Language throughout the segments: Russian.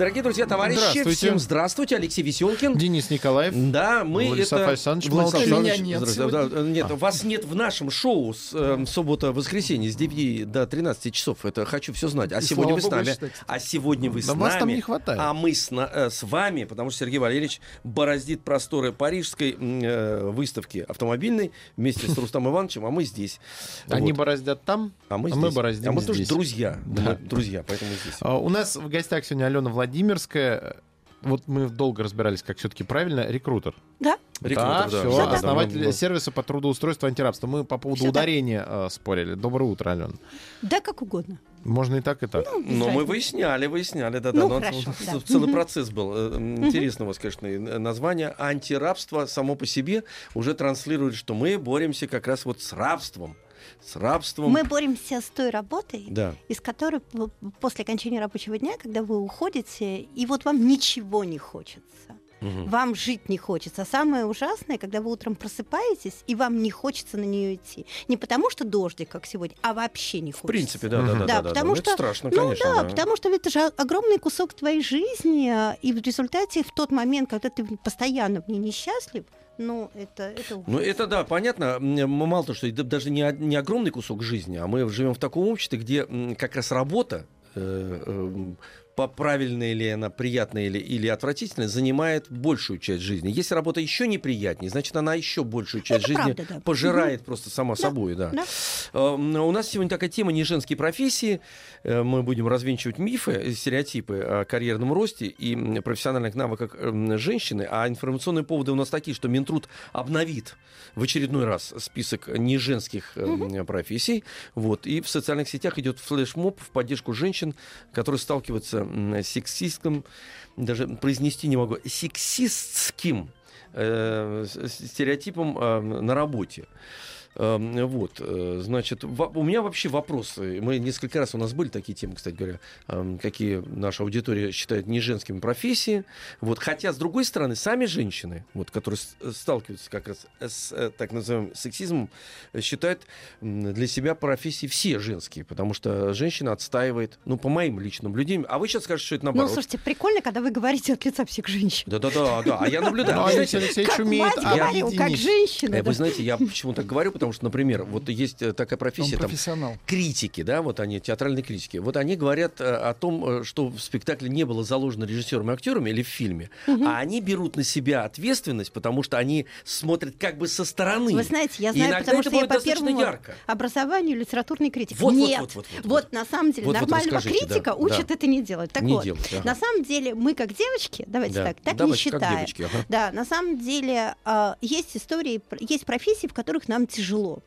Дорогие друзья, товарищи, Здравствуйте. всем здравствуйте. Алексей Веселкин. Денис Николаев. Да, мы Владислав это... Александрович Владислав. Александрович, Меня нет здравствуйте. Да, Нет, вас нет в нашем шоу с э, суббота-воскресенье с 9 до 13 часов. Это хочу все знать. А И сегодня вы с нами. А сегодня вы с Да вас там нами. не хватает. А мы с, на- э, с вами, потому что Сергей Валерьевич бороздит просторы парижской э, выставки автомобильной вместе с Рустам Ивановичем, а мы здесь. Они Вот. бороздят там, а мы, а здесь. мы бороздим А мы тоже здесь. друзья. Да. Мы друзья, поэтому здесь. А, У нас в гостях сегодня Алена Владимирская. Вот мы долго разбирались, как все-таки правильно. Рекрутер. Да. Рекрутер, да, да. все. Да, да, основатель да. сервиса по трудоустройству антирабства. Мы по поводу так. ударения э, спорили. Доброе утро, Алена. Да, как угодно. Можно и так, и так. Ну, Но мы разницы. выясняли, выясняли, да, да. Ну, но хорошо, да. Целый процесс был. Э, Интересно у вас, конечно, название. Антирабство само по себе уже транслирует, что мы боремся как раз вот с рабством. С рабством. Мы боремся с той работой, Да. из которой после окончания рабочего дня, когда вы уходите, и вот вам ничего не хочется. Мгм. Вам жить не хочется. А самое ужасное, когда вы утром просыпаетесь, и вам не хочется на нее идти. Не потому что дождик, как сегодня, а вообще не В хочется. принципе, да, да, да, Да, да, потому да. что- Это страшно, Ну конечно. да, потому что это же огромный кусок твоей жизни, и в результате в тот момент, когда ты постоянно в ней несчастлив, ну это это ужас. Ну, это да, понятно. Мало того, что это даже не, не огромный кусок жизни, а мы живем в таком обществе, где как раз работа, э, э, правильная ли она, приятная или, или отвратительная, занимает большую часть жизни. Если работа еще неприятнее, значит, она еще большую часть Это жизни правда, да. пожирает просто сама собой. Да. Да. Э, м, У нас сегодня такая тема не женские профессии. Э, Мы будем развенчивать мифы, э, стереотипы о карьерном росте и профессиональных навыках м, женщины. А информационные поводы у нас такие, что Минтруд обновит в очередной раз список неженских э, м, профессий. Вот. И в социальных сетях идет флешмоб в поддержку женщин, которые сталкиваются м, с сексистским, даже произнести не могу, сексистским э, стереотипом э, на работе. Эм, Вот, э, значит, у меня вообще вопросы. Мы несколько раз у нас были такие темы, кстати говоря, эм, какие наша аудитория считает не женскими профессии. Вот, хотя, с другой стороны, сами женщины, вот, которые с- сталкиваются как раз с э, так называемым сексизмом, э, считают для себя профессии все женские, потому что женщина отстаивает, ну, по моим личным наблюдениям. А вы сейчас скажете, что это Ну, наоборот. слушайте, прикольно, когда вы говорите от лица всех женщин. Да-да-да, да. А я наблюдаю. Ну, Алексей Алексеевич как умеет как объединить. женщина. Э. Вы знаете, я почему так говорю, потому что, например, вот есть э, такая Он профессия, там, профессионал. критики, да, вот они, театральные критики. Вот они говорят э, о том, э, что в спектакле не было заложено режиссером и актерами или в фильме, а они берут на себя ответственность, потому что они смотрят как бы со стороны. Вы знаете, я знаю, потому что я по первому ярко. образованию литературный критик. Вот, вот, Нет, вот, вот, вот, вот вот. на самом деле Вот, вот нормального да, критика учат да. это не делать. Так Не вот, делать, ага. на самом деле мы как девочки, давайте Да. так, так не Давайте, как считаем. девочки, ага. Да, на самом деле а, есть истории, есть профессии, в которых нам тяжело тяжело.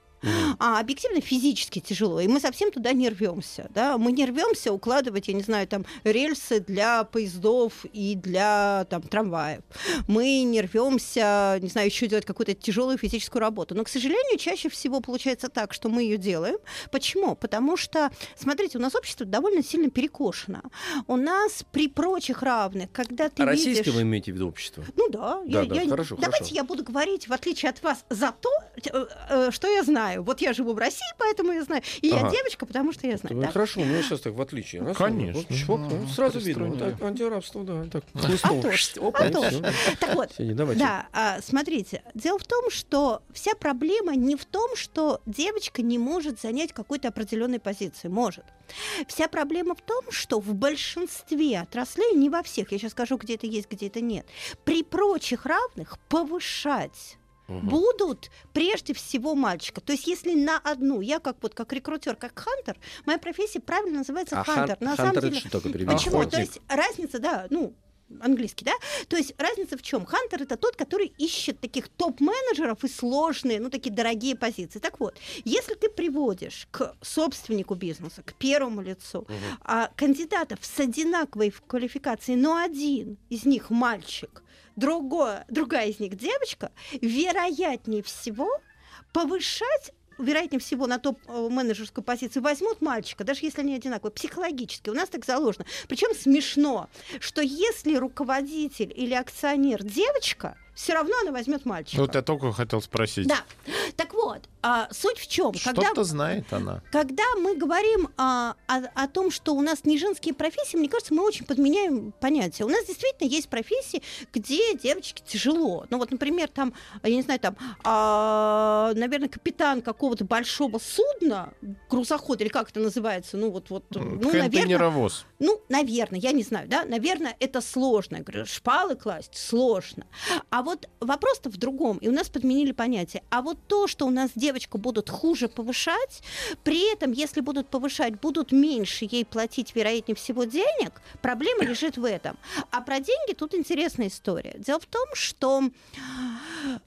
А объективно физически тяжело, и мы совсем туда не рвемся. Да? Мы не рвемся укладывать, я не знаю, там рельсы для поездов и для там, трамваев. Мы не рвемся, не знаю, еще делать какую-то тяжелую физическую работу. Но, к сожалению, чаще всего получается так, что мы ее делаем. Почему? Потому что, смотрите, у нас общество довольно сильно перекошено. У нас при прочих равных, когда ты А российское видишь... вы имеете в виду общество? Ну да, Да, я, да, я- хорошо, давайте хорошо. я буду говорить, в отличие от вас, за то, э, э, что я знаю. Вот я живу в России, поэтому я знаю. И Ага. я девочка, потому что я знаю. Ну, да? Хорошо, ну сейчас так в отличие. Раз, Конечно. вот, чпок, Ну, ну, сразу видно. Вот так, антирабство, да. Так, А хлыстом. то ж, Шт, опа, а. Так вот, Всё, не давайте. да, а, смотрите, дело в том, что вся проблема не в том, что девочка не может занять какой-то определенной позиции. Может. Вся проблема в том, что в большинстве отраслей, не во всех, я сейчас скажу, где это есть, где это нет, при прочих равных повышать Мгм. будут прежде всего мальчика. То есть если на одну, я как вот как рекрутер, как хантер, моя профессия правильно называется А хантер. хан- на хантер самом деле, что такое? Почему? То Охотник. есть разница, да, ну, английский, да? То есть разница в чем? Хантер это тот, который ищет таких топ-менеджеров и сложные, ну, такие дорогие позиции. Так вот, если ты приводишь к собственнику бизнеса, к первому лицу, Мгм. а, кандидатов с одинаковой квалификацией, но один из них мальчик, другое, другая из них девочка, вероятнее всего повышать вероятнее всего, на топ-менеджерскую позицию возьмут мальчика, даже если они одинаковые, психологически. У нас так заложено. Причем смешно, что если руководитель или акционер девочка, все равно она возьмет мальчика. Вот я только хотел спросить. Да. Так вот, а, суть в чем? Что-то знает она. Когда мы говорим а, о, о том, что у нас не женские профессии, мне кажется, мы очень подменяем понятия. У нас действительно есть профессии, где девочке тяжело. Ну вот, например, там, я не знаю, там, а, наверное, капитан какого-то большого судна, грузоход или как это называется, ну вот, вот, ну, наверное, ну, наверное, я не знаю, да, наверное, это сложно. Я говорю, шпалы класть сложно. А вот вопрос-то в другом, и у нас подменили понятие. А вот то, что у нас девочку будут хуже повышать, при этом, если будут повышать, будут меньше ей платить, вероятнее всего, денег, проблема лежит в этом. А про деньги тут интересная история. Дело в том, что,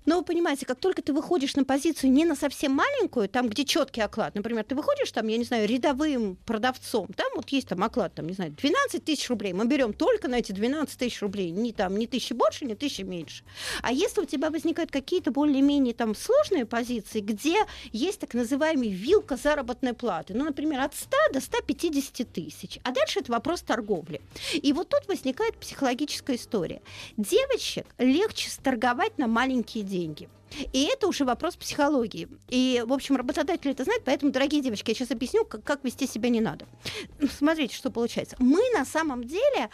ну, вы понимаете, как только ты выходишь на позицию не на совсем маленькую, там, где четкий оклад, например, ты выходишь там, я не знаю, рядовым продавцом, там вот есть там оклад, там, не знаю, 12 тысяч рублей, мы берем только на эти 12 тысяч рублей, не там, не тысячи больше, не тысячи меньше. А если у тебя возникают какие-то более-менее там сложные позиции, где есть так называемый вилка заработной платы, ну, например, от 100 до 150 тысяч, а дальше это вопрос торговли. И вот тут возникает психологическая история. Девочек легче сторговать на маленькие деньги. И это уже вопрос психологии. И, в общем, работодатели это знают, поэтому, дорогие девочки, я сейчас объясню, как, как вести себя не надо. Смотрите, что получается. Мы на самом деле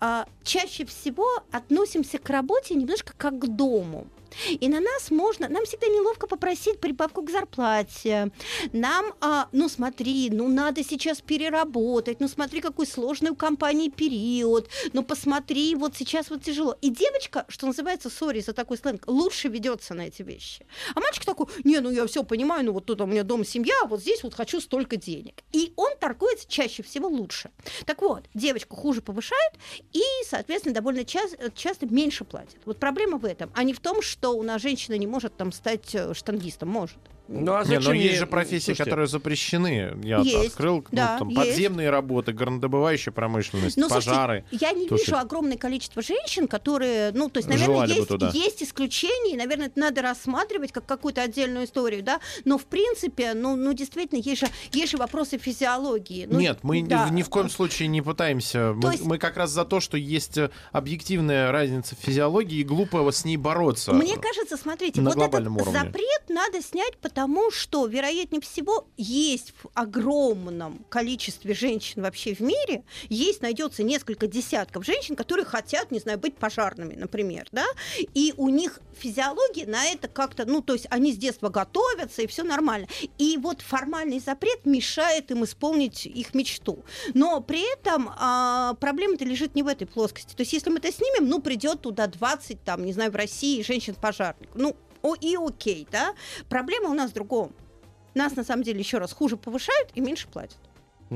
э, чаще всего относимся к работе немножко как к дому. И на нас можно, нам всегда неловко попросить прибавку к зарплате. Нам, а, ну смотри, ну надо сейчас переработать, ну смотри, какой сложный у компании период, ну посмотри, вот сейчас вот тяжело. И девочка, что называется, сори за такой сленг, лучше ведется на эти вещи. А мальчик такой, не, ну я все понимаю, ну вот тут у меня дом, семья, а вот здесь вот хочу столько денег. И он торгуется чаще всего лучше. Так вот, девочку хуже повышают и, соответственно, довольно часто, часто меньше платят. Вот проблема в этом, а не в том, что что у нас женщина не может там стать э, штангистом, может. Ну, а зачем не, но есть же профессии, Слушайте. которые запрещены. Я есть, открыл ну, да, ну, там, подземные работы, горнодобывающая промышленность, но, пожары. Слушайте, я не тушить. вижу огромное количество женщин, которые, ну, то есть, наверное, есть, есть исключения, и, наверное, это надо рассматривать как какую-то отдельную историю, да. Но в принципе, ну, ну действительно, есть же, есть же вопросы физиологии. Ну, Нет, мы да. ни, ни в коем случае не пытаемся. Мы, есть... мы как раз за то, что есть э, объективная разница в физиологии, и глупо с ней бороться. Мне кажется, смотрите, вот этот уровне. запрет надо снять, потому Потому что, вероятнее всего, есть в огромном количестве женщин вообще в мире, есть, найдется несколько десятков женщин, которые хотят, не знаю, быть пожарными, например, да, и у них физиология на это как-то, ну, то есть они с детства готовятся, и все нормально. И вот формальный запрет мешает им исполнить их мечту. Но при этом а, проблема-то лежит не в этой плоскости. То есть если мы это снимем, ну, придет туда 20, там, не знаю, в России женщин-пожарников. Ну, о, и окей, да. Проблема у нас в другом. Нас, на самом деле, еще раз хуже повышают и меньше платят.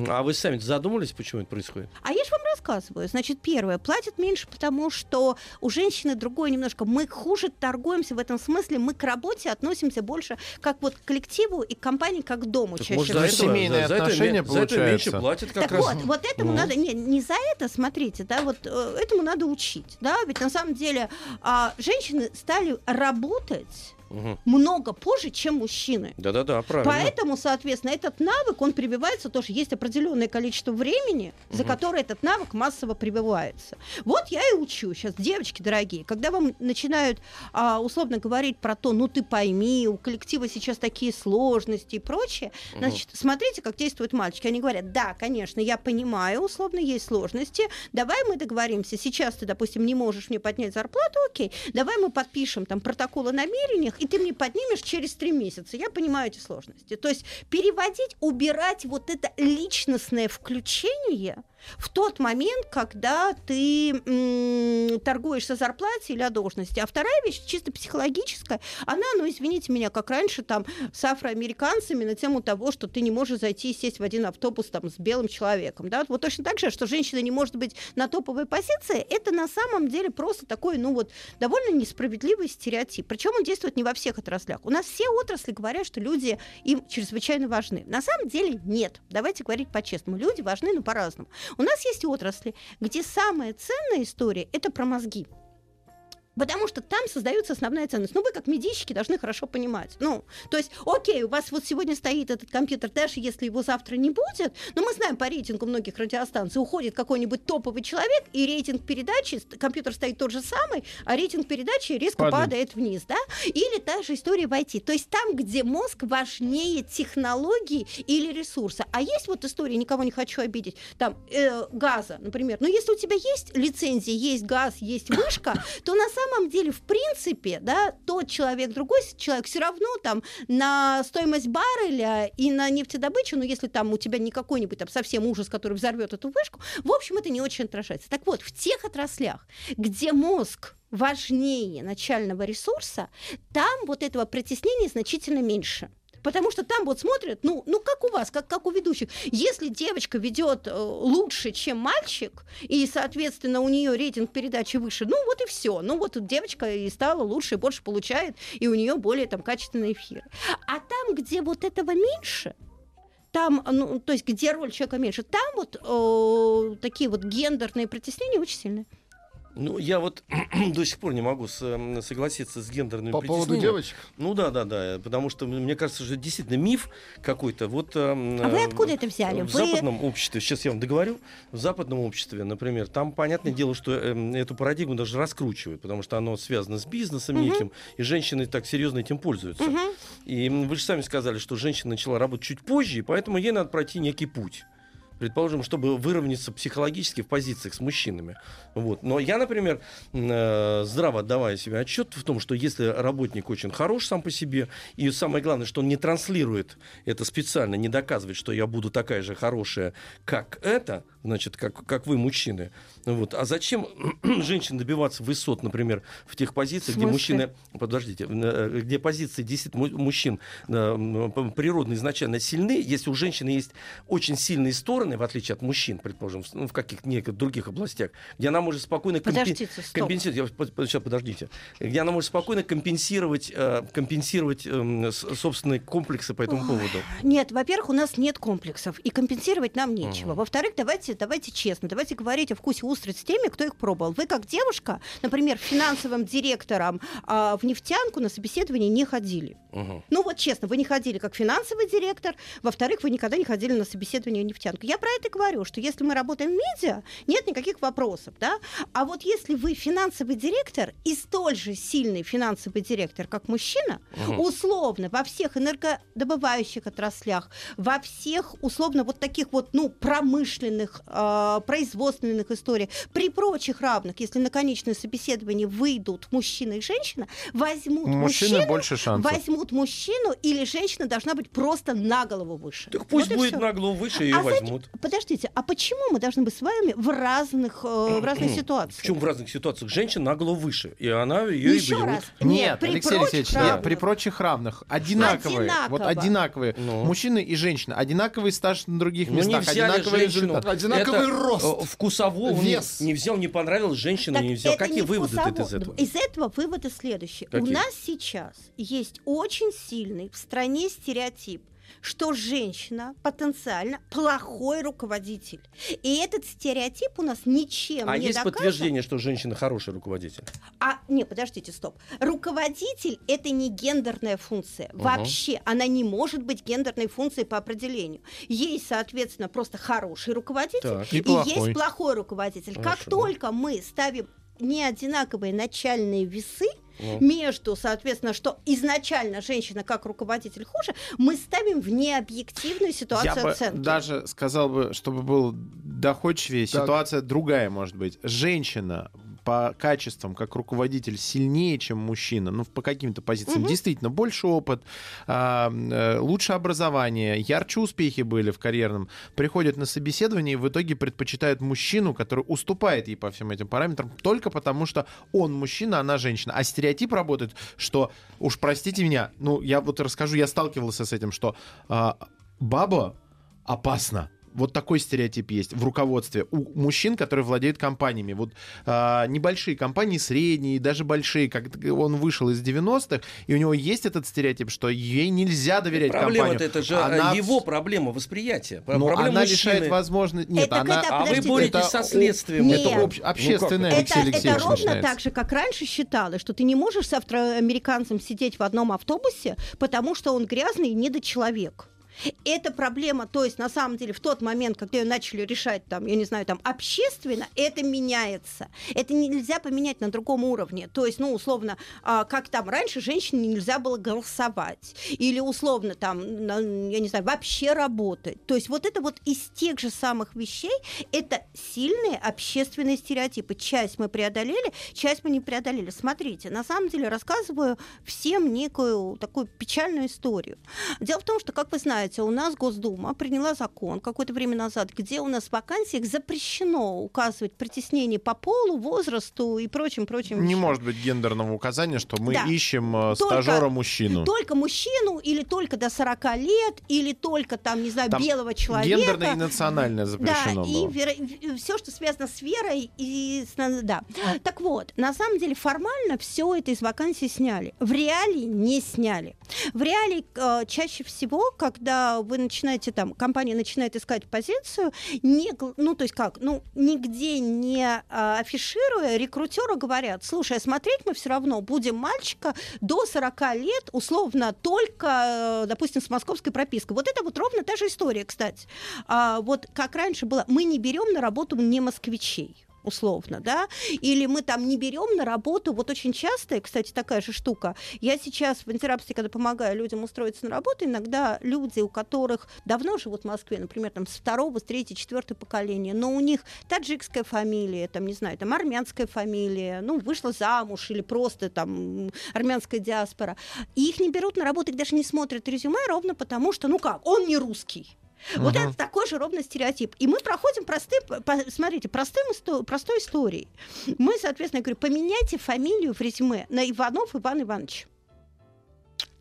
А вы сами задумались, почему это происходит? А я же вам рассказываю. Значит, первое, платят меньше, потому что у женщины другое немножко. Мы хуже торгуемся в этом смысле, мы к работе относимся больше как вот к коллективу и к компании как к дому так чаще может, за семейные за, отношения за, это, за это меньше платят как так раз. вот, вот этому ну. надо, не, не за это, смотрите, да, вот э, этому надо учить, да, ведь на самом деле э, женщины стали работать угу. много позже, чем мужчины. Да-да-да, правильно. Поэтому, соответственно, этот навык, он прививается тоже. Есть определенное количество времени, угу. за которое этот навык массово прививается. Вот я и учу сейчас, девочки дорогие, когда вам начинают а, условно говорить про то, ну ты пойми, у коллектива сейчас такие сложности и прочее, угу. значит, смотрите, как действуют мальчики. Они говорят, да, конечно, я понимаю, условно есть сложности, давай мы договоримся, сейчас ты, допустим, не можешь мне поднять зарплату, окей, давай мы подпишем там протокол о намерениях, и ты мне поднимешь через три месяца. Я понимаю эти сложности. То есть переводить, убирать вот это личностное включение – в тот момент, когда ты м- торгуешь со зарплатой или о должности. А вторая вещь, чисто психологическая, она, ну, извините меня, как раньше там с афроамериканцами на тему того, что ты не можешь зайти и сесть в один автобус там с белым человеком. Да? Вот точно так же, что женщина не может быть на топовой позиции, это на самом деле просто такой, ну вот, довольно несправедливый стереотип. Причем он действует не во всех отраслях. У нас все отрасли говорят, что люди им чрезвычайно важны. На самом деле нет. Давайте говорить по-честному. Люди важны, но по-разному. У нас есть отрасли, где самая ценная история – это про мозги. Потому что там создается основная ценность. Ну, вы как медийщики должны хорошо понимать. Ну, то есть, окей, у вас вот сегодня стоит этот компьютер, даже если его завтра не будет, но мы знаем по рейтингу многих радиостанций, уходит какой-нибудь топовый человек, и рейтинг передачи, компьютер стоит тот же самый, а рейтинг передачи резко падает, падает вниз, да? Или та же история в IT. То есть там, где мозг важнее технологии или ресурса. А есть вот история, никого не хочу обидеть, там, э, газа, например. Но если у тебя есть лицензия, есть газ, есть вышка, то на самом самом деле, в принципе, да, тот человек, другой человек все равно там на стоимость барреля и на нефтедобычу, ну, если там у тебя не какой-нибудь там совсем ужас, который взорвет эту вышку, в общем, это не очень отражается. Так вот, в тех отраслях, где мозг важнее начального ресурса, там вот этого притеснения значительно меньше. Потому что там вот смотрят, ну, ну как у вас, как, как у ведущих. Если девочка ведет э, лучше, чем мальчик, и, соответственно, у нее рейтинг передачи выше, ну вот и все. Ну вот девочка и стала лучше, больше получает, и у нее более там качественные эфиры. А там, где вот этого меньше, там, ну, то есть где роль человека меньше, там вот э, такие вот гендерные притеснения очень сильные. Ну, я вот до сих пор не могу с, согласиться с гендерными По поводу девочек? Ну да, да, да. Потому что мне кажется, что действительно миф какой-то. Вот, а вы откуда это взяли? В вы... западном обществе, сейчас я вам договорю, в западном обществе, например, там, понятное дело, что э, эту парадигму даже раскручивают, потому что оно связано с бизнесом угу. неким, и женщины так серьезно этим пользуются. Угу. И вы же сами сказали, что женщина начала работать чуть позже, и поэтому ей надо пройти некий путь предположим, чтобы выровняться психологически в позициях с мужчинами. Вот. Но я, например, э, здраво отдавая себе отчет в том, что если работник очень хорош сам по себе, и самое главное, что он не транслирует это специально, не доказывает, что я буду такая же хорошая, как это, значит, как, как вы, мужчины. Вот. А зачем женщин добиваться высот, например, в тех позициях, где мужчины... Подождите, э, где позиции 10 мужчин э, природно изначально сильны, если у женщины есть очень сильные стороны, в отличие от мужчин, предположим, ну, в каких-то неких других областях, где она может спокойно компи... компенсировать... Сейчас, подождите. Где она может спокойно компенсировать, э, компенсировать эм, собственные комплексы по этому Ой. поводу. Нет, во-первых, у нас нет комплексов, и компенсировать нам нечего. Угу. Во-вторых, давайте давайте, честно, давайте говорить о вкусе устриц с теми, кто их пробовал. Вы как девушка, например, финансовым директором а, в нефтянку на собеседование не ходили. Угу. Ну вот честно, вы не ходили как финансовый директор, во-вторых, вы никогда не ходили на собеседование в нефтянку. Я про это говорю, что если мы работаем в медиа, нет никаких вопросов, да? А вот если вы финансовый директор и столь же сильный финансовый директор, как мужчина, угу. условно во всех энергодобывающих отраслях, во всех условно вот таких вот, ну, промышленных э, производственных историях, при прочих равных, если на конечное собеседование выйдут мужчина и женщина, возьмут Мужчины мужчину, больше шансов. возьмут мужчину или женщина должна быть просто на голову выше. Так пусть вот будет на голову выше, ее а возьмут. Знаете, подождите, а почему мы должны быть с вами в разных, э, в разных ситуациях? Почему в разных ситуациях? Женщина на голову выше, и она ее Еще и берут. Раз. Нет, при Алексей Алексеевич, нет, при прочих равных. Одинаковые. Одинаково. Вот одинаковые. Ну. Мужчины и женщины. Одинаковый стаж на других ну, местах. Одинаковый результат. Одинаковый это, рост. Э, вкусово Вес. не взял, не понравилось, женщина так не взял. Какие выводы ты из этого? Из этого выводы следующие. Какие? У нас сейчас есть очень сильный в стране стереотип что женщина потенциально плохой руководитель. И этот стереотип у нас ничем а не есть доказан. подтверждение, что женщина хороший руководитель? А, не, подождите, стоп. Руководитель – это не гендерная функция. Угу. Вообще, она не может быть гендерной функцией по определению. Есть, соответственно, просто хороший руководитель так, и, и есть плохой руководитель. Хорошо. Как только мы ставим не одинаковые начальные весы, ну. между, соответственно, что изначально женщина как руководитель хуже, мы ставим в необъективную ситуацию Я оценки. Бы даже сказал бы, чтобы был доходчивее, так. ситуация другая может быть. Женщина по качествам как руководитель сильнее, чем мужчина, ну, по каким-то позициям. Угу. Действительно, больше опыт, а, э, лучше образование, ярче успехи были в карьерном. Приходят на собеседование и в итоге предпочитают мужчину, который уступает ей по всем этим параметрам, только потому что он мужчина, она женщина. А стереотип работает, что, уж простите меня, ну, я вот расскажу, я сталкивался с этим, что а, баба опасна вот такой стереотип есть в руководстве у мужчин, которые владеют компаниями. Вот а, небольшие компании, средние, даже большие, как он вышел из 90-х, и у него есть этот стереотип, что ей нельзя доверять Проблема компанию. это же Она э, его проблема восприятия. Но проблема она мужчины. лишает возможности... Нет, Это она... когда- А вы боретесь это со следствием. Нет. Это этого. об- общественное, Ну, Алексей Это, это ровно начинается. так же, как раньше считалось, что ты не можешь с афроамериканцем сидеть в одном автобусе, потому что он грязный и недочеловек. Это проблема, то есть на самом деле в тот момент, когда ее начали решать там, я не знаю, там общественно, это меняется. Это нельзя поменять на другом уровне. То есть, ну, условно, а, как там раньше женщине нельзя было голосовать. Или условно там, я не знаю, вообще работать. То есть вот это вот из тех же самых вещей, это сильные общественные стереотипы. Часть мы преодолели, часть мы не преодолели. Смотрите, на самом деле рассказываю всем некую такую печальную историю. Дело в том, что, как вы знаете, у нас Госдума приняла закон какое-то время назад, где у нас в вакансиях запрещено указывать притеснение по полу, возрасту и прочим-прочим Не вещам. может быть гендерного указания, что мы Да. ищем э, Только- стажера-мужчину. Только мужчину или только до 40 лет, или только там, не знаю, Там белого человека. Гендерное и национальное запрещено Да, было. и все, что связано с верой и с, да. Так вот, на самом деле формально все это из вакансий сняли. В реалии не сняли. В реалии э, чаще всего, когда вы начинаете там, компания начинает искать позицию, не, ну то есть как, ну нигде не э, афишируя, рекрутеры говорят, слушай, а смотреть мы все равно будем мальчика до 40 лет, условно, только, э, допустим, с московской пропиской. Вот это вот ровно та же история, кстати. А, вот как раньше было, мы не берем на работу не москвичей условно, да, или мы там не берем на работу, вот очень часто, кстати, такая же штука, я сейчас в антирабстве, когда помогаю людям устроиться на работу, иногда люди, у которых давно живут в Москве, например, там с второго, с третьего, четвертого поколения, но у них таджикская фамилия, там, не знаю, там армянская фамилия, ну, вышла замуж или просто там армянская диаспора, и их не берут на работу, их даже не смотрят резюме, ровно потому что, ну как, он не русский. Вот Мгм. это такой же ровно стереотип. И мы проходим простые, по- смотрите, простым, простой историей. Мы, соответственно, я говорю, поменяйте фамилию в резюме на Иванов Иван Иванович.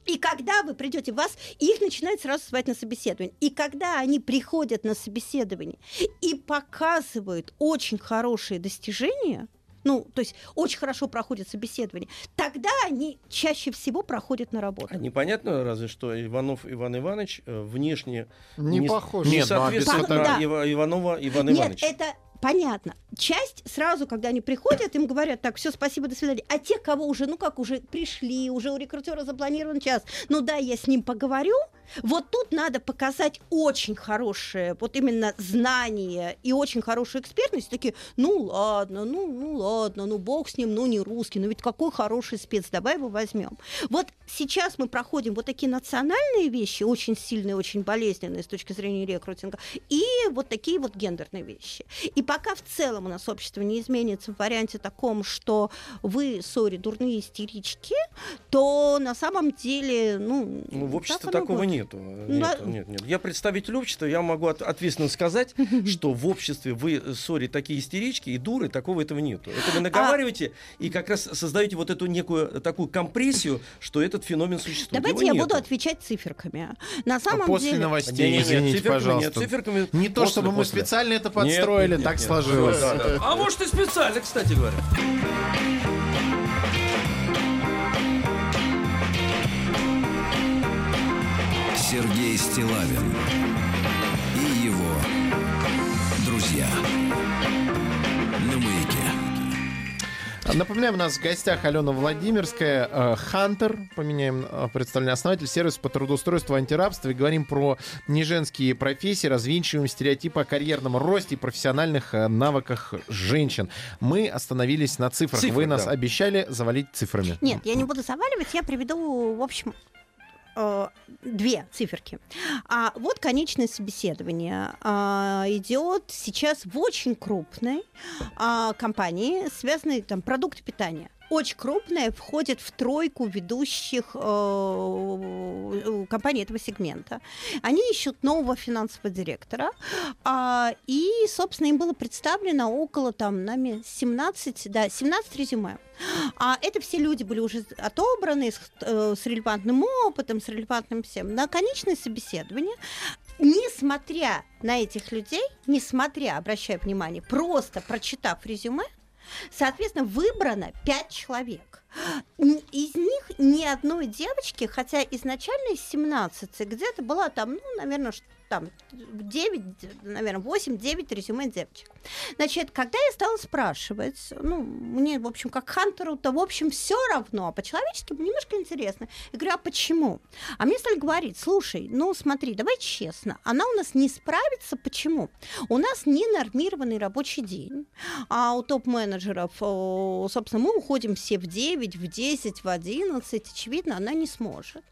И когда вы придете, вас их начинают сразу звать на собеседование. И когда они приходят на собеседование и показывают очень хорошие достижения, ну, то есть очень хорошо проходят собеседование, тогда они чаще всего проходят на работу. А непонятно разве что Иванов Иван Иванович э, внешне Не не, похож. не Нет, ну, соответствует фото- на Да. Ива- Иванова Ивана Нет, Ивановича. это понятно. Часть сразу, когда они приходят, им говорят, так, все, спасибо, до свидания. А те, кого уже, ну как, уже пришли, уже у рекрутера запланирован час, ну да, я с ним поговорю, вот тут надо показать очень хорошее, вот именно знание и очень хорошую экспертность, такие, ну ладно, ну, ну ладно, ну бог с ним, ну не русский, ну ведь какой хороший спец, давай его возьмем. Вот сейчас мы проходим вот такие национальные вещи, очень сильные, очень болезненные с точки зрения рекрутинга, и вот такие вот гендерные вещи. И пока в целом у нас общество не изменится в варианте таком, что вы, сори, дурные истерички, то на самом деле, ну... Ну, в обществе такого будет. Нету. Ну, Нет, а- нет, нет. Я представитель общества, я могу от- ответственно сказать, что в обществе вы, э, сори, такие истерички и дуры, такого этого нету. Это А вы наговариваете и как раз создаете вот эту некую э, такую компрессию, что этот феномен существует. Давайте Его я нету. буду отвечать циферками. На самом После деле... новостей, Не-не-не, извините, циферками пожалуйста. нет, циферками Не то, после, чтобы мы после. специально это подстроили, нет, нет, так нет. сложилось. Да, да. А может и специально, кстати говоря. Сергей Стилавин и его друзья на маяке. Напоминаем, у нас в гостях Алена Владимирская, э, Хантер, поменяем э, представление, основатель сервиса по трудоустройству антирабства. И говорим про неженские профессии, развенчиваем стереотипы о карьерном росте и профессиональных э, навыках женщин. Мы остановились на цифрах. Цифры, Вы нас да. обещали завалить цифрами. Нет, я не буду заваливать, я приведу, в общем, э, две циферки. А вот конечное собеседование а, идет сейчас в очень крупной а, компании, связанной там продукты питания. Очень крупная, входит в тройку ведущих э, э, компаний этого сегмента. Они ищут нового финансового директора, а, и, собственно, им было представлено около там нами 17, да, 17 резюме. А это все люди были уже отобраны с, э, с релевантным опытом, с релевантным всем. На конечное собеседование несмотря на этих людей, несмотря, обращаю внимание, просто прочитав резюме, соответственно, выбрано 5 человек. Из них ни одной девочки, хотя изначально из 17 где-то была там, ну, наверное, там 9, наверное, 8-9 резюме девочек. Значит, когда я стала спрашивать, ну, мне, в общем, как Хантеру-то, в общем, все равно, а по-человечески немножко интересно. Я говорю, а почему? А мне стали говорить, слушай, ну, смотри, давай честно, она у нас не справится, почему? У нас не нормированный рабочий день, а у топ-менеджеров, собственно, мы уходим все в 9, в 10, в 11, очевидно, она не сможет.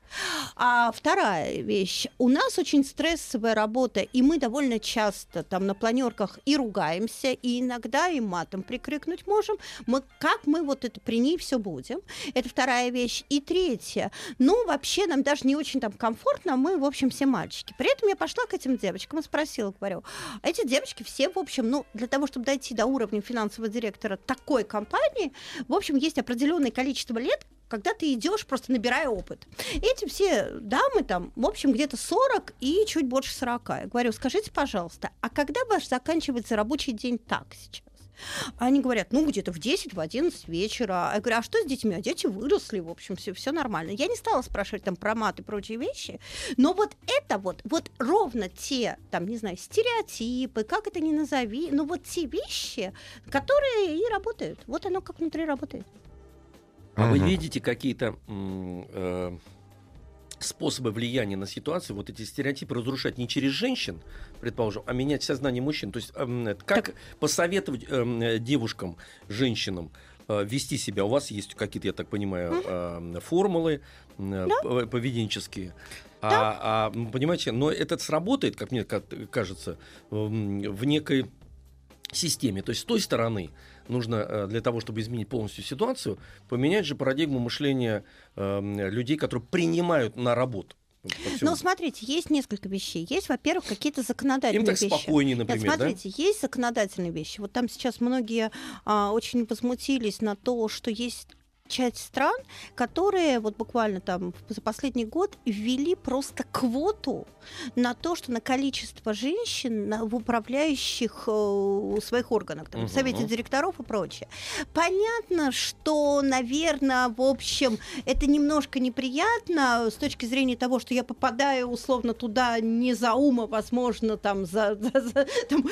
А вторая вещь, у нас очень стрессовая работа, и мы довольно часто там на планерках и ругаемся, и иногда и матом прикрикнуть можем. Мы, как мы вот это при ней все будем? Это вторая вещь. И третья, ну, вообще нам даже не очень там комфортно, мы, в общем, все мальчики. При этом я пошла к этим девочкам и спросила, говорю, эти девочки все, в общем, ну, для того, чтобы дойти до уровня финансового директора такой компании, в общем, есть определенное количество лет, когда ты идешь, просто набирая опыт. Эти все дамы там, в общем, где-то 40 и чуть больше 40. Я говорю, скажите, пожалуйста, а когда ваш заканчивается рабочий день так сейчас? Они говорят, ну, где-то в 10, в 11 вечера. Я говорю, а что с детьми? А дети выросли, в общем, все, все нормально. Я не стала спрашивать там про мат и прочие вещи, но вот это вот, вот ровно те, там, не знаю, стереотипы, как это ни назови, но вот те вещи, которые и работают. Вот оно как внутри работает. А угу. вы видите какие-то э, способы влияния на ситуацию, вот эти стереотипы разрушать не через женщин, предположим, а менять сознание мужчин? То есть э, как так... посоветовать э, девушкам, женщинам э, вести себя? У вас есть какие-то, я так понимаю, э, формулы э, да. поведенческие. А, да. А, а, понимаете, но это сработает, как мне кажется, в некой системе. То есть с той стороны нужно э, для того, чтобы изменить полностью ситуацию, поменять же парадигму мышления э, людей, которые принимают на работу. Ну, смотрите, есть несколько вещей. Есть, во-первых, какие-то законодательные Им так вещи. спокойнее, например, Нет, смотрите, да? есть законодательные вещи. Вот там сейчас многие а, очень возмутились на то, что есть часть стран, которые вот буквально там за последний год ввели просто квоту на то, что на количество женщин в управляющих э, своих органах, там, угу. в совете директоров и прочее. Понятно, что, наверное, в общем, это немножко неприятно с точки зрения того, что я попадаю условно туда не за ума, возможно, там за, за, за там,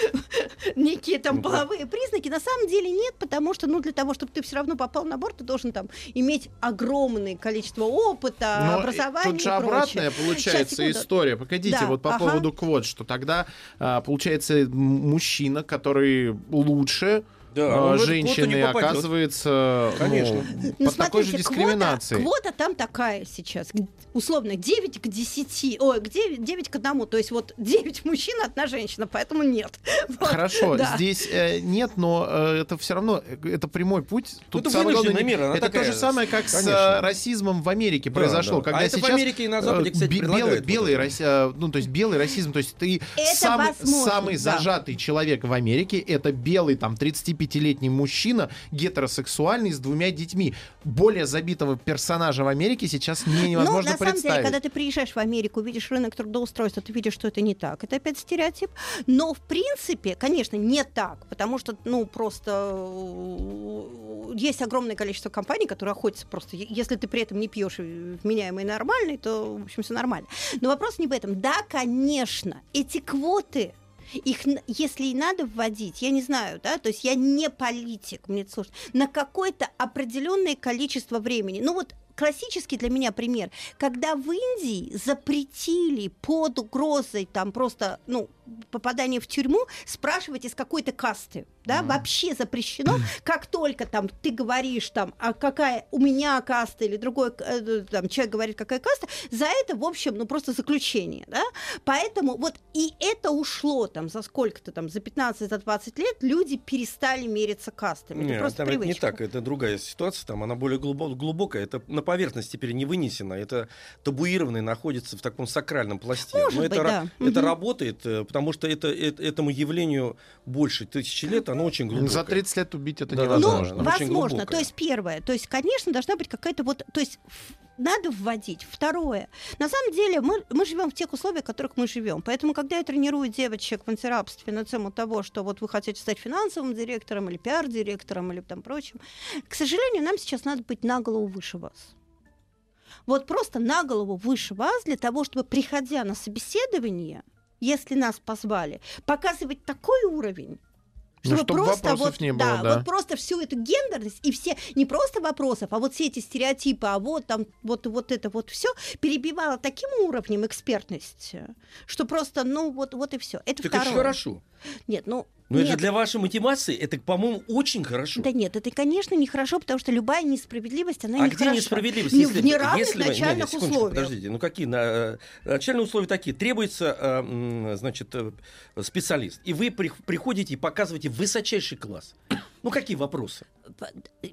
некие там половые признаки. На самом деле нет, потому что, ну, для того, чтобы ты все равно попал на борт, ты должен там иметь огромное количество опыта, Но образования. Тут же обратная получается Сейчас, история. Погодите, да, вот по ага. поводу квот, что тогда а, получается мужчина, который лучше да, а, женщины оказывается Конечно. Ну, ну, под такой же дискриминацией. Квота, квота там такая сейчас, условно 9 к 10, ой, к 9, 9 к 1, то есть вот 9 мужчин, одна женщина, поэтому нет. Хорошо, да. здесь э, нет, но э, это все равно, э, это прямой путь. Тут это самое главное, мир, это такая... то же самое, как Конечно. с э, расизмом в Америке да, произошло, да. когда а сейчас в Америке и на Западе, кстати, белый, белый, раси... ну то есть белый расизм, то есть ты самый, самый да. зажатый человек в Америке, это белый там 35-летний мужчина, гетеросексуальный с двумя детьми. Более забитого персонажа в Америке сейчас не, невозможно ну, самом деле, когда ты приезжаешь в Америку, видишь рынок трудоустройства, ты видишь, что это не так. Это опять стереотип. Но, в принципе, конечно, не так, потому что, ну, просто э, есть огромное количество компаний, которые охотятся просто. Если ты при этом не пьешь вменяемый нормальный, то, в общем, все нормально. Но вопрос не в этом. Да, конечно, эти квоты их, если и надо вводить, я не знаю, да, то есть я не политик, мне сложно, на какое-то определенное количество времени. Ну вот классический для меня пример, когда в Индии запретили под угрозой там просто, ну, попадания в тюрьму спрашивать из какой-то касты да, mm-hmm. вообще запрещено. Как только там ты говоришь там, а какая у меня каста или другой э, там человек говорит какая каста, за это в общем ну просто заключение, да. Поэтому вот и это ушло там за сколько-то там за 15 за 20 лет люди перестали мериться кастами. Нет, это просто там это не так, это другая ситуация, там она более глубокая, это на поверхности теперь не вынесено, это табуированное находится в таком сакральном пласте. Может Но быть, это, да. это угу. работает, э, потому что это, это этому явлению больше тысячи лет, оно очень глубокое. За 30 лет убить это да, невозможно. Ну, возможно. То есть первое. То есть, конечно, должна быть какая-то вот... То есть надо вводить. Второе. На самом деле мы, мы живем в тех условиях, в которых мы живем. Поэтому, когда я тренирую девочек в антирабстве на тему того, что вот вы хотите стать финансовым директором или пиар-директором или там прочим, к сожалению, нам сейчас надо быть на голову выше вас. Вот просто на голову выше вас для того, чтобы, приходя на собеседование, если нас позвали, показывать такой уровень, Ну, чтобы чтобы просто вот, не было, да, да. вот просто всю эту гендерность и все не просто вопросов, а вот все эти стереотипы, а вот там вот вот это вот все перебивало таким уровнем экспертности, что просто ну вот вот и все. Это Так это второе. же хорошо. Нет, ну Но это нет. же для вашей мотивации, это, по-моему, очень хорошо. Да нет, это, конечно, нехорошо, потому что любая несправедливость, она а нехороша. где несправедливость? Не- если, в неравных если не, не, начальных секундочку, условиях. Подождите, ну какие? на- э, начальные условия такие. Требуется, э, значит, э, специалист. И вы при- приходите и показываете высочайший класс. Ну какие вопросы?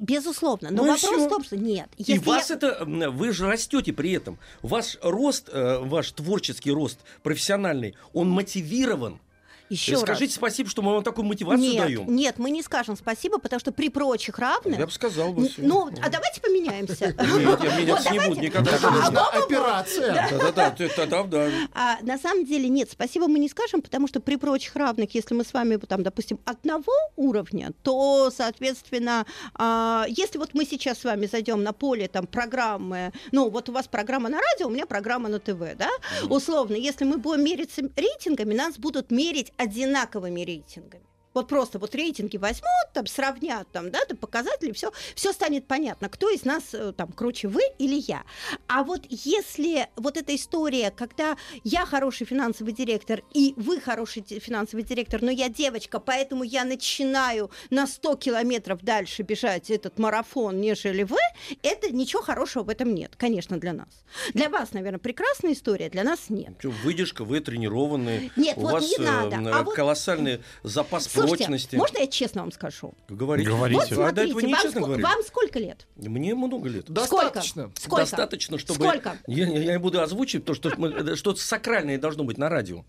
Безусловно. Но Ну вопрос всё. в том, что нет. И вас я- это, вы же растете при этом. Ваш рост, ваш творческий рост, профессиональный, он мотивирован. Еще И раз. скажите спасибо, что мы вам такую мотивацию нет, даем. нет, мы не скажем спасибо, потому что при прочих равных... Я бы сказал бы. Ну, а давайте поменяемся. Нет, я меняться не буду никогда. А, во-во-во. Операция. Да-да-да. А на самом деле нет, спасибо мы не скажем, потому что при прочих равных, если мы с вами, там, допустим, одного уровня, то, соответственно, а, если вот мы сейчас с вами зайдем на поле там программы, ну вот у вас программа на радио, у меня программа на ТВ, да, условно, если мы будем мериться рейтингами, нас будут мерить одинаковыми рейтингами. Вот просто вот рейтинги возьмут, там сравнят, там, да, там, показатели, все, все станет понятно, кто из нас э, там круче вы или я. А вот если вот эта история, когда я хороший финансовый директор и вы хороший финансовый директор, но я девочка, поэтому я начинаю на 100 километров дальше бежать этот марафон, нежели вы, это ничего хорошего в этом нет, конечно, для нас. Для вас, наверное, прекрасная история, для нас нет. Выдержка, вы тренированные. Нет, у вот вас не надо. э, А вот- колоссальный запас Слушайте, прочности. можно я честно вам скажу? Говорите. Говорите. Вот А до этого смотрите, вам, ско- говорили? вам сколько лет? Мне много лет. Достаточно. Сколько? Достаточно, чтобы... Сколько? Я, я не буду озвучивать то, что мы- э, что-то сакральное должно быть на радио.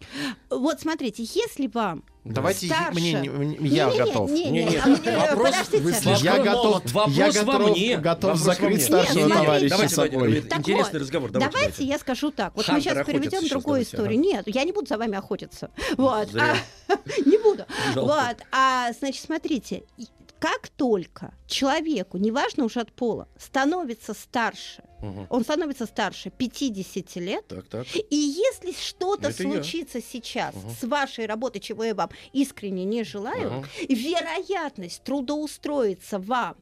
Вот смотрите, если вам Давайте старше... мне, не- я Не-не-не, готов. не-не, Не-не, а мне- вопрос- вы Я готов, Вопрос я во готов, мне. готов Вопрос во закрыть мне. старшего Нет, товарища давайте, собой. Так Интересный вот, разговор. Давайте, давайте, давайте. я скажу так. Вот мы Хантер сейчас охотится переведем сейчас, другую давайте, историю. Нет, я не буду за вами охотиться. Вот. А, не буду. Жалко. Вот. А, значит, смотрите, как только человеку, неважно уже от пола, становится старше, Мгм. он становится старше 50 лет, Так, так. и если что-то Это я. случится сейчас Мгм. с вашей работой, чего я вам искренне не желаю, Ага. вероятность трудоустроиться вам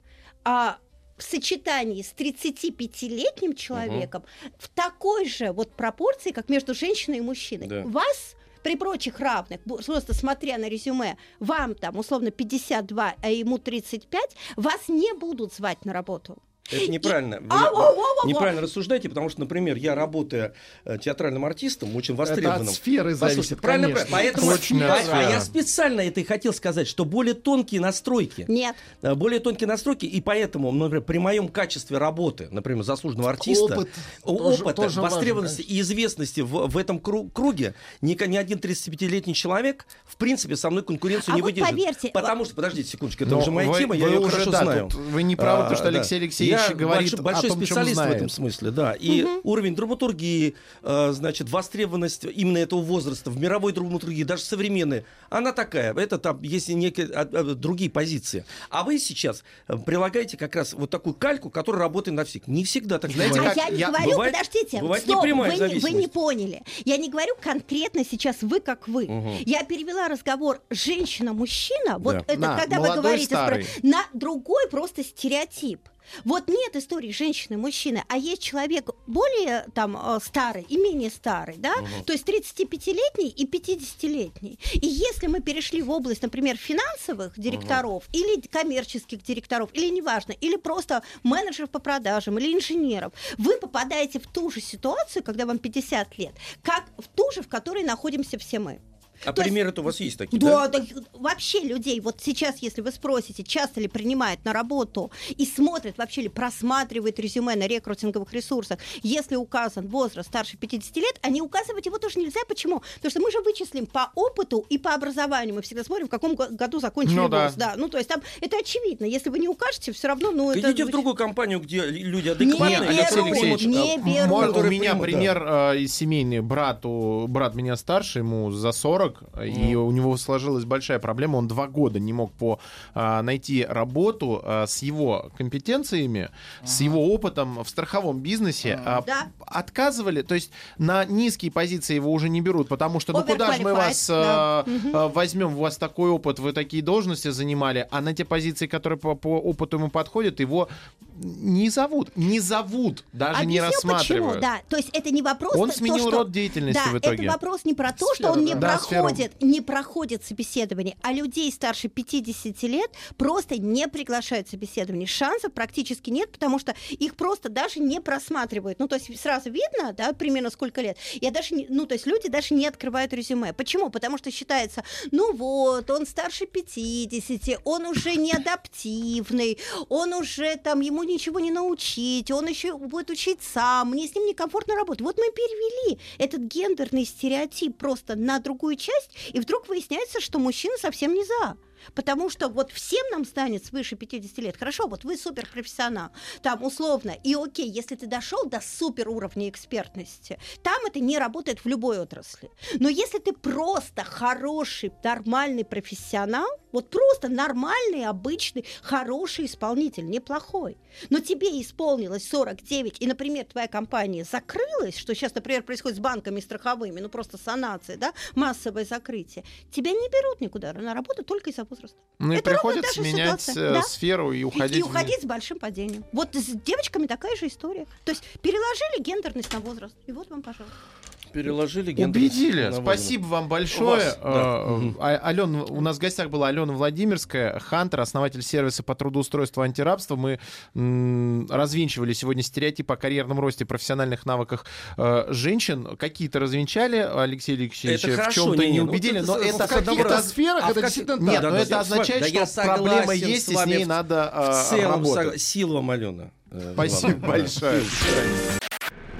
а, в сочетании с 35-летним человеком в такой же вот пропорции, как между женщиной и мужчиной. Да. Вас при прочих равных, просто смотря на резюме, вам там условно 52, а ему 35, вас не будут звать на работу. Это неправильно. Вы А, неправильно рассуждаете, потому что, например, я работая э, театральным артистом, очень Это от востребованным. сферы зависит, правильно, конечно. правильно. Поэтому, Очень а, а я специально это и хотел сказать, что более тонкие настройки, Нет. э, более тонкие настройки, и поэтому, например, при моем качестве работы, например, заслуженного артиста, Опыт тоже- опыта, тоже важен, востребованности и известности в, в этом кру- круге, ни, ни один 35-летний человек, в принципе, со мной конкуренцию А не вот выдержит. поверьте, потому что, подождите секундочку, это уже моя вы- тема, я вы ее уже, хорошо да, знаю. тут вы не правы, то, что А, Алексей да. Алексеевич Я говорит большой, большой о том, чем специалист в этом смысле, да. И уровень драматургии, э, значит, востребованность именно этого возраста в мировой драматургии, даже современной, она такая. Это там есть некие а, а, другие позиции. А вы сейчас э, прилагаете как раз вот такую кальку, которая работает на всех. Не всегда так Знаете. А как я не я- говорю, бывает- подождите, бывает стоп, непрямая вы, не, вы не поняли. Я не говорю конкретно сейчас вы как вы. Мгм. Я перевела разговор женщина-мужчина, вот Да. это На, когда вы говорите про- старый. на другой просто стереотип. Вот нет истории женщины-мужчины, а есть человек более там э, старый и менее старый, да, то есть 35-летний и 50-летний. И если мы перешли в область, например, финансовых директоров или коммерческих директоров, или неважно, или просто менеджеров по продажам, или инженеров, вы попадаете в ту же ситуацию, когда вам 50 лет, как в ту же, в которой находимся все мы. А То есть- примеры-то у вас есть такие, Да, да? да, вообще людей, вот сейчас, если вы спросите, часто ли принимают на работу и смотрят, вообще ли просматривают резюме на рекрутинговых ресурсах, если указан возраст старше 50 лет, они указывать его тоже нельзя. Почему? Потому что мы же вычислим по опыту и по образованию. Мы всегда смотрим, в каком го- году закончили Ну да. вуз. Да. Ну, то есть там это очевидно. Если вы не укажете, все равно, ну, это... Идите в другую компанию, где люди Не адекватные, берут, Алексей не Алексеевич, не а, берут. У меня примут, да. пример э, из семейный. Брату, брат меня старше, ему за 40, и у него сложилась большая проблема. Он два года не мог по, а, найти работу а, с его компетенциями, с его опытом в страховом бизнесе. А, Да. Отказывали, то есть на низкие позиции его уже не берут, потому что ну куда же мы вас да. э, э, возьмем, у вас такой опыт, вы такие должности занимали, а на те позиции, которые по, по опыту ему подходят, его не зовут, не зовут, даже не Объясню, рассматривают. почему, да. То есть это не вопрос... Он то, сменил что- род деятельности да, в итоге. это вопрос не про то, что Сферу, он не да. Да, сферу. проходит, не проходит собеседование, а людей старше 50 лет просто не приглашают собеседование. Шансов практически нет, потому что их просто даже не просматривают. Ну, то есть сразу видно, да, примерно сколько лет. Я даже не, ну, то есть люди даже не открывают резюме. Почему? Потому что считается, ну вот, он старше 50, он уже не адаптивный, он уже там, ему ничего не научить, он еще будет учить сам, мне с ним некомфортно работать. Вот мы перевели этот гендерный стереотип просто на другую часть, и вдруг выясняется, что мужчина совсем не за. Потому что вот всем нам станет свыше 50 лет. Хорошо, вот вы суперпрофессионал, там условно, и окей, если ты дошел до супер уровня экспертности, там это не работает в любой отрасли. Но если ты просто хороший, нормальный профессионал, вот просто нормальный, обычный, хороший исполнитель, неплохой, но тебе исполнилось 49, и, например, твоя компания закрылась, что сейчас, например, происходит с банками страховыми, ну просто санация, да, массовое закрытие, тебя не берут никуда на работу только из-за возраста. Ну и Это приходится менять ситуация, э, да. сферу и И- уходить. И, уходить с большим падением. Вот с девочками такая же история. То есть переложили гендерность на возраст. И вот вам, пожалуйста. Переложили гендерность Убедили. Спасибо вам большое. вас, да. Э, а- Алена, у нас в гостях была Алена Владимирская, Хантер, основатель сервиса по трудоустройству антирабства. Мы м, развенчивали сегодня стереотипы о карьерном росте, профессиональных навыках э, женщин. Какие-то развенчали, Алексей Алексеевич, Это в чем-то не, не ну, убедили, это но это с в каких-то сферах А в это как- действительно Нет, так. но да, это да, означает, да, я что проблема есть, с и с ней в- надо В э, целом, работать. сог- сил вам, Алена. Э, Спасибо большое.